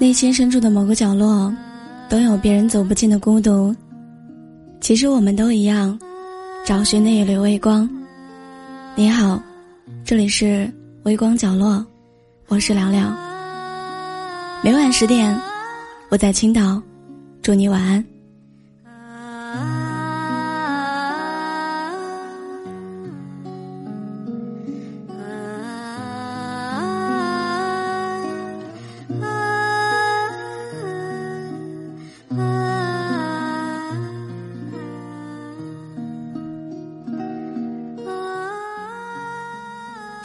内心深处的某个角落，都有别人走不进的孤独。其实我们都一样，找寻那一缕微光。你好，这里是微光角落，我是聊聊。每晚十点，我在青岛，祝你晚安。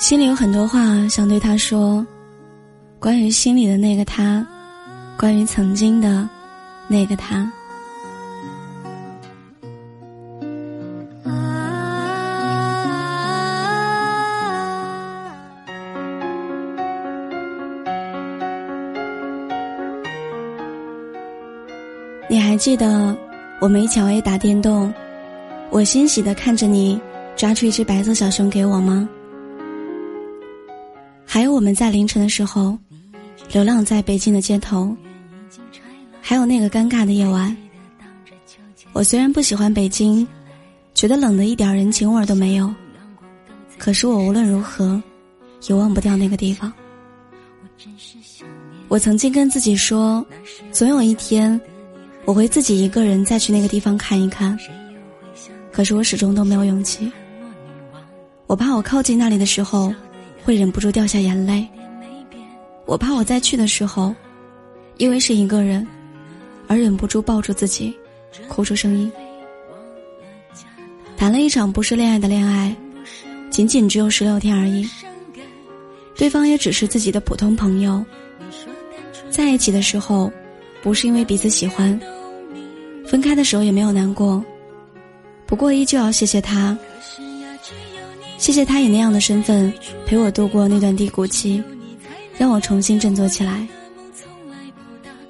心里有很多话想对他说，关于心里的那个他，关于曾经的那个他。你还记得我们一起熬夜打电动，我欣喜的看着你抓出一只白色小熊给我吗？还有我们在凌晨的时候，流浪在北京的街头。还有那个尴尬的夜晚。我虽然不喜欢北京，觉得冷的一点人情味都没有，可是我无论如何，也忘不掉那个地方。我曾经跟自己说，总有一天，我会自己一个人再去那个地方看一看。可是我始终都没有勇气。我怕我靠近那里的时候。会忍不住掉下眼泪，我怕我再去的时候，因为是一个人，而忍不住抱住自己，哭出声音。谈了一场不是恋爱的恋爱，仅仅只有十六天而已。对方也只是自己的普通朋友。在一起的时候，不是因为彼此喜欢，分开的时候也没有难过。不过依旧要谢谢他。谢谢他以那样的身份陪我度过那段低谷期，让我重新振作起来。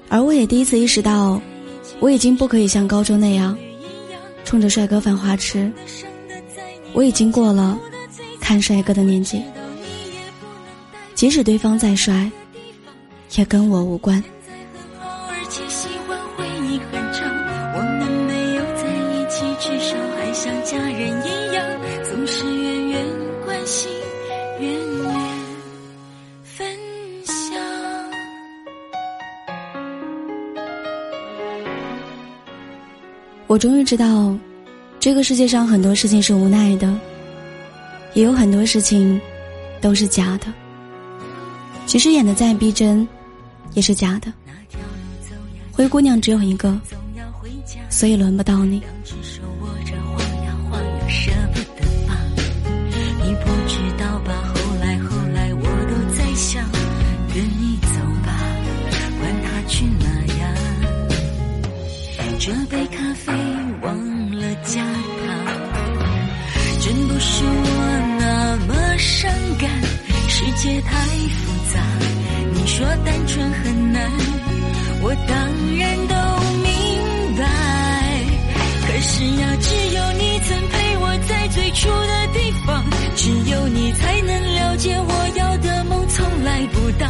而我也第一次意识到，我已经不可以像高中那样，冲着帅哥犯花痴。我已经过了看帅哥的年纪，即使对方再帅，也跟我无关。我终于知道，这个世界上很多事情是无奈的，也有很多事情都是假的。其实演的再逼真，也是假的。灰姑娘只有一个，所以轮不到你。这杯咖啡忘了加糖，真不是我那么伤感。世界太复杂，你说单纯很难，我当然都明白。可是呀，只有你曾陪我在最初的地方，只有你才能了解我要的梦从来不大。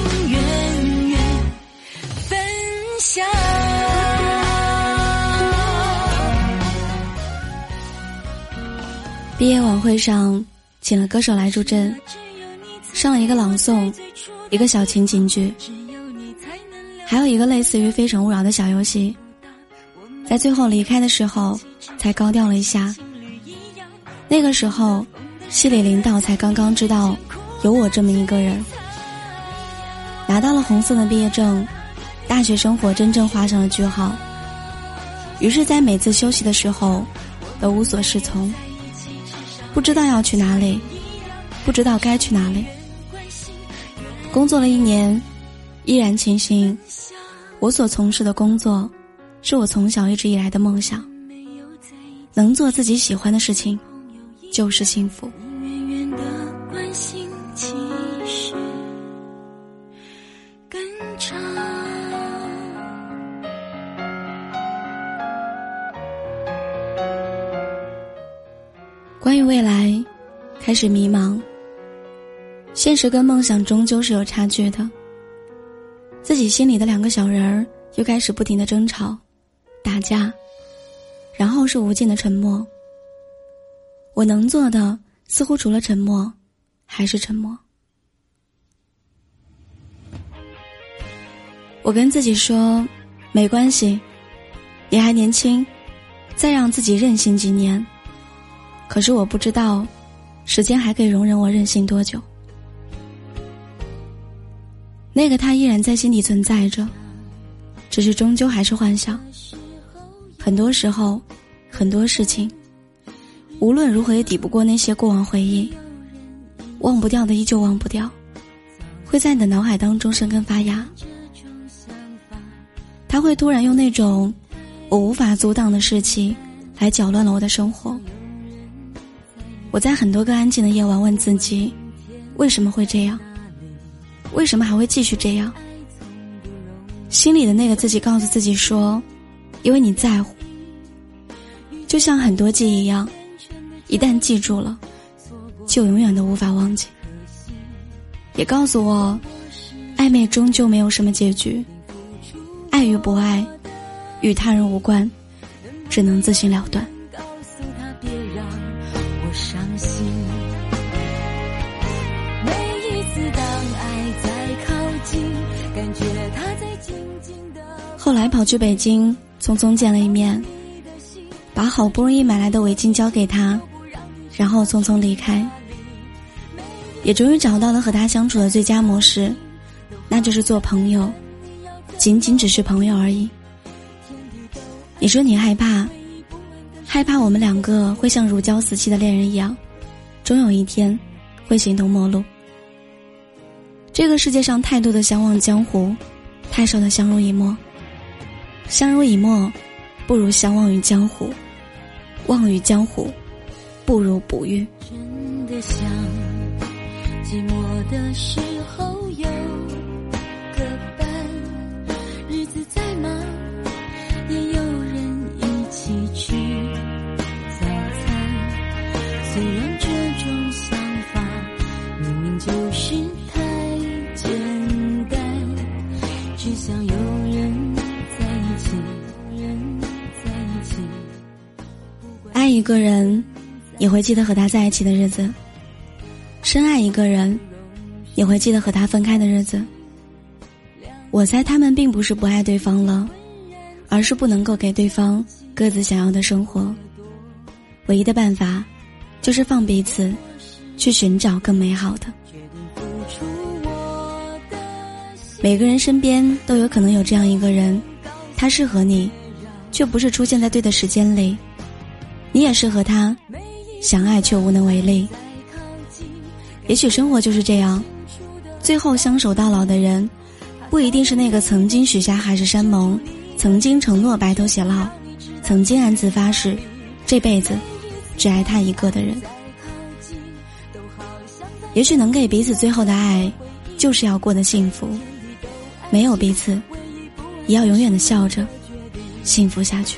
毕业晚会上。请了歌手来助阵，上了一个朗诵，一个小情景剧，还有一个类似于《非诚勿扰》的小游戏。在最后离开的时候，才高调了一下。那个时候，系里领导才刚刚知道有我这么一个人。拿到了红色的毕业证，大学生活真正画上了句号。于是，在每次休息的时候，都无所适从。不知道要去哪里，不知道该去哪里。工作了一年，依然庆幸，我所从事的工作，是我从小一直以来的梦想。能做自己喜欢的事情，就是幸福。开始迷茫。现实跟梦想终究是有差距的。自己心里的两个小人儿又开始不停的争吵、打架，然后是无尽的沉默。我能做的似乎除了沉默，还是沉默。我跟自己说，没关系，你还年轻，再让自己任性几年。可是我不知道，时间还可以容忍我任性多久。那个他依然在心底存在着，只是终究还是幻想。很多时候，很多事情，无论如何也抵不过那些过往回忆。忘不掉的依旧忘不掉，会在你的脑海当中生根发芽。他会突然用那种我无法阻挡的事情，来搅乱了我的生活。我在很多个安静的夜晚问自己，为什么会这样？为什么还会继续这样？心里的那个自己告诉自己说：“因为你在乎。”就像很多记忆一样，一旦记住了，就永远都无法忘记。也告诉我，暧昧终究没有什么结局，爱与不爱，与他人无关，只能自行了断。我伤心后来跑去北京，匆匆见了一面，把好不容易买来的围巾交给他，然后匆匆离开。也终于找到了和他相处的最佳模式，那就是做朋友，仅仅只是朋友而已。你说你害怕，害怕我们两个会像如胶似漆的恋人一样，终有一天会形同陌路。这个世界上太多的相忘江湖，太少的相濡以沫。相濡以沫，不如相忘于江湖；忘于江湖，不如不遇。真的想，寂寞的时一个人，也会记得和他在一起的日子；深爱一个人，也会记得和他分开的日子。我猜他们并不是不爱对方了，而是不能够给对方各自想要的生活。唯一的办法，就是放彼此去寻找更美好的。每个人身边都有可能有这样一个人。他适合你，却不是出现在对的时间里；你也适合他，想爱却无能为力。也许生活就是这样，最后相守到老的人，不一定是那个曾经许下海誓山盟、曾经承诺白头偕老、曾经暗自发誓这辈子只爱他一个的人。也许能给彼此最后的爱，就是要过得幸福，没有彼此。也要永远的笑着，幸福下去。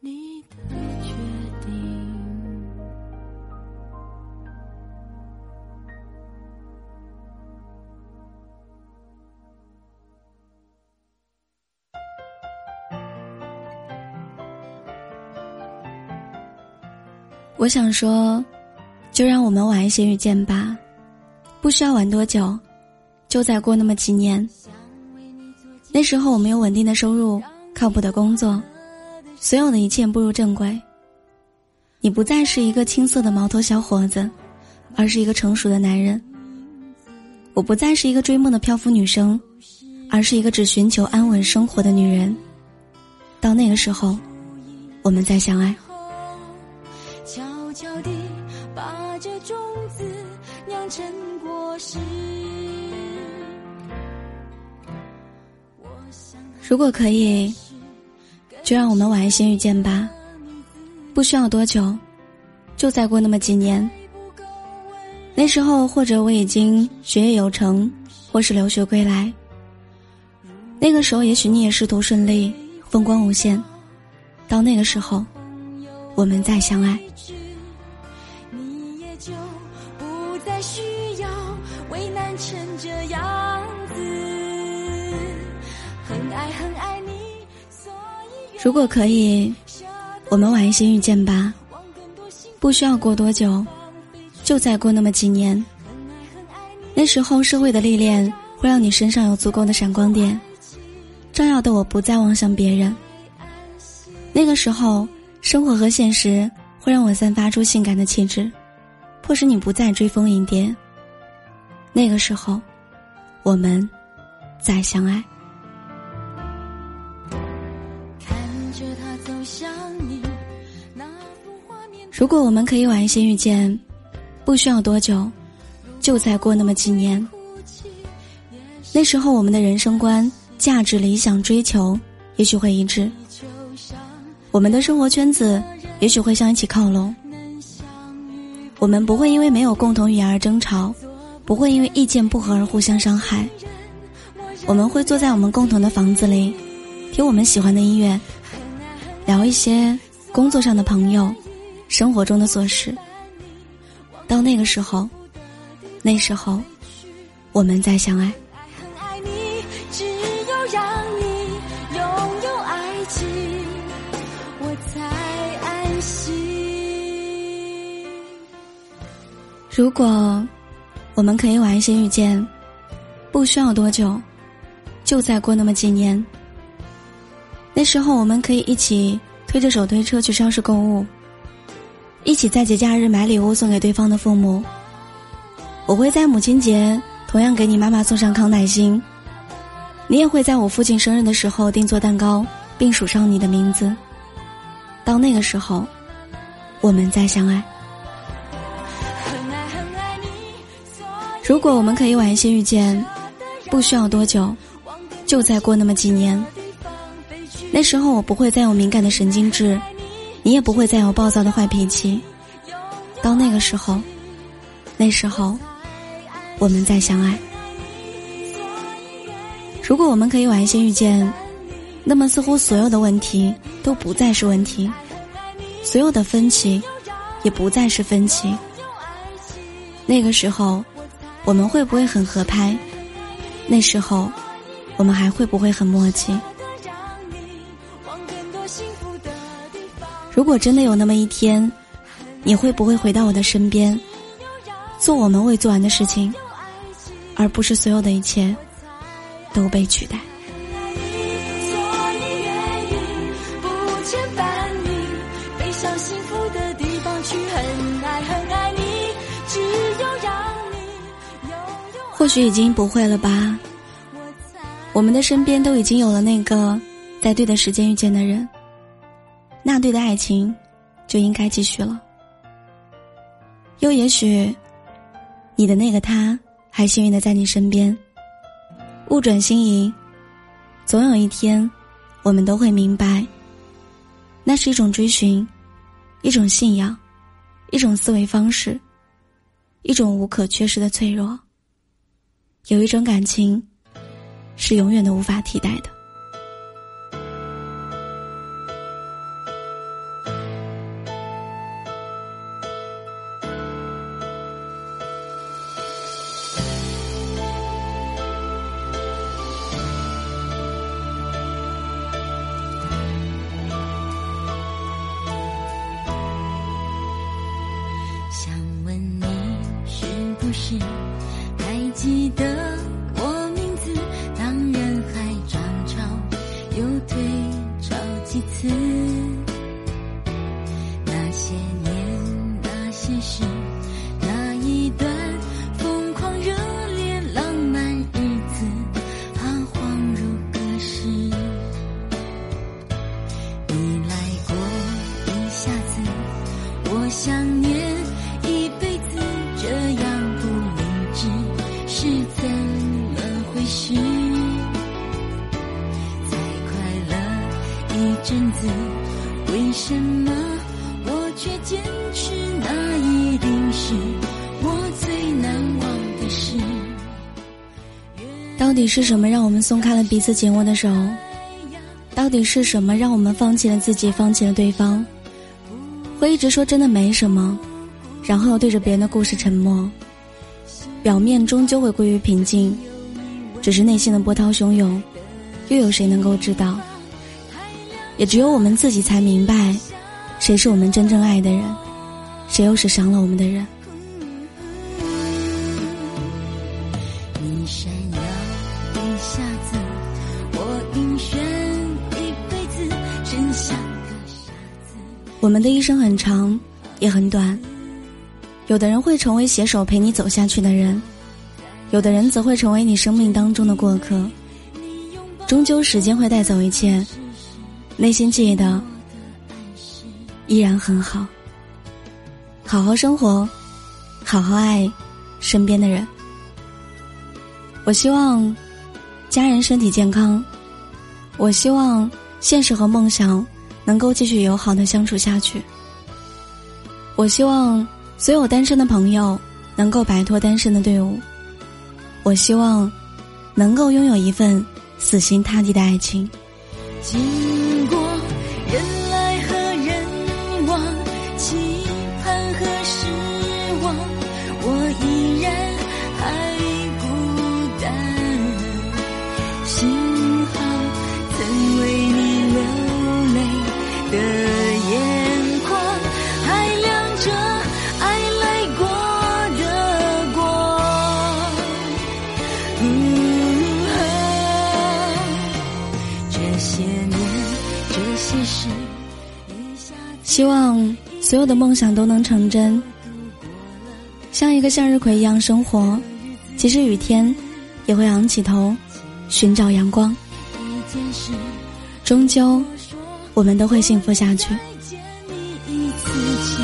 你的决定。我想说。就让我们晚一些遇见吧，不需要晚多久，就再过那么几年，那时候我们有稳定的收入，靠谱的工作，所有的一切步入正轨。你不再是一个青涩的毛头小伙子，而是一个成熟的男人。我不再是一个追梦的漂浮女生，而是一个只寻求安稳生活的女人。到那个时候，我们再相爱。悄悄地把这种子酿成果实。如果可以，就让我们晚一些遇见吧。不需要多久，就再过那么几年。那时候，或者我已经学业有成，或是留学归来。那个时候，也许你也仕途顺利，风光无限。到那个时候，我们再相爱。你也就不再需要为难成这样子。很爱很爱，如果可以，我们晚一些遇见吧。不需要过多久。就再过那么几年，那时候社会的历练会让你身上有足够的闪光点，照耀的我不再望向别人。那个时候，生活和现实会让我散发出性感的气质，迫使你不再追风引蝶。那个时候，我们再相爱。如果我们可以晚一些遇见。不需要多久，就再过那么几年。那时候，我们的人生观、价值、理想、追求，也许会一致；我们的生活圈子，也许会向一起靠拢。我们不会因为没有共同语言而争吵，不会因为意见不合而互相伤害。我们会坐在我们共同的房子里，听我们喜欢的音乐，聊一些工作上的朋友，生活中的琐事。到那个时候，那时候，我们再相爱。只有让你拥有爱情，我才安心。如果我们可以晚一些遇见，不需要多久，就再过那么几年。那时候，我们可以一起推着手推车去超市购物。一起在节假日买礼物送给对方的父母。我会在母亲节同样给你妈妈送上康乃馨，你也会在我父亲生日的时候订做蛋糕，并署上你的名字。到那个时候，我们再相爱。如果我们可以晚一些遇见，不需要多久，就再过那么几年。那时候我不会再有敏感的神经质。你也不会再有暴躁的坏脾气。到那个时候，那时候，我们再相爱。如果我们可以晚一些遇见，那么似乎所有的问题都不再是问题，所有的分歧也不再是分歧。那个时候，我们会不会很合拍？那时候，我们还会不会很默契？如果真的有那么一天，你会不会回到我的身边，做我们未做完的事情，而不是所有的一切都被取代？或许已经不会了吧？我们的身边都已经有了那个在对的时间遇见的人。那对的爱情，就应该继续了。又也许，你的那个他还幸运的在你身边。物转星移，总有一天，我们都会明白，那是一种追寻，一种信仰，一种思维方式，一种无可缺失的脆弱。有一种感情，是永远都无法替代的。还记得一阵子，为什么我却坚持？那一定是我最难忘的事。到底是什么让我们松开了彼此紧握的手？到底是什么让我们放弃了自己，放弃了对方？会一直说真的没什么，然后对着别人的故事沉默。表面终究会归于平静，只是内心的波涛汹涌，又有谁能够知道？也只有我们自己才明白，谁是我们真正爱的人，谁又是伤了我们的人。你闪耀一下子，我晕眩一辈子，真像个傻子。我们的一生很长，也很短。有的人会成为携手陪你走下去的人，有的人则会成为你生命当中的过客。终究，时间会带走一切，内心记得依然很好。好好生活，好好爱身边的人。我希望家人身体健康，我希望现实和梦想能够继续友好的相处下去。我希望所有单身的朋友能够摆脱单身的队伍。我希望能够拥有一份死心塌地的爱情。经过人希望所有的梦想都能成真，像一个向日葵一样生活。即使雨天，也会昂起头，寻找阳光。终究，我们都会幸福下去。再见你一次，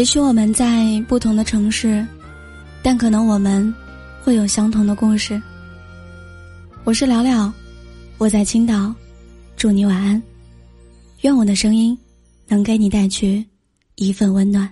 也许我们在不同的城市，但可能我们会有相同的故事。我是聊聊，我在青岛，祝你晚安。愿我的声音能给你带去一份温暖。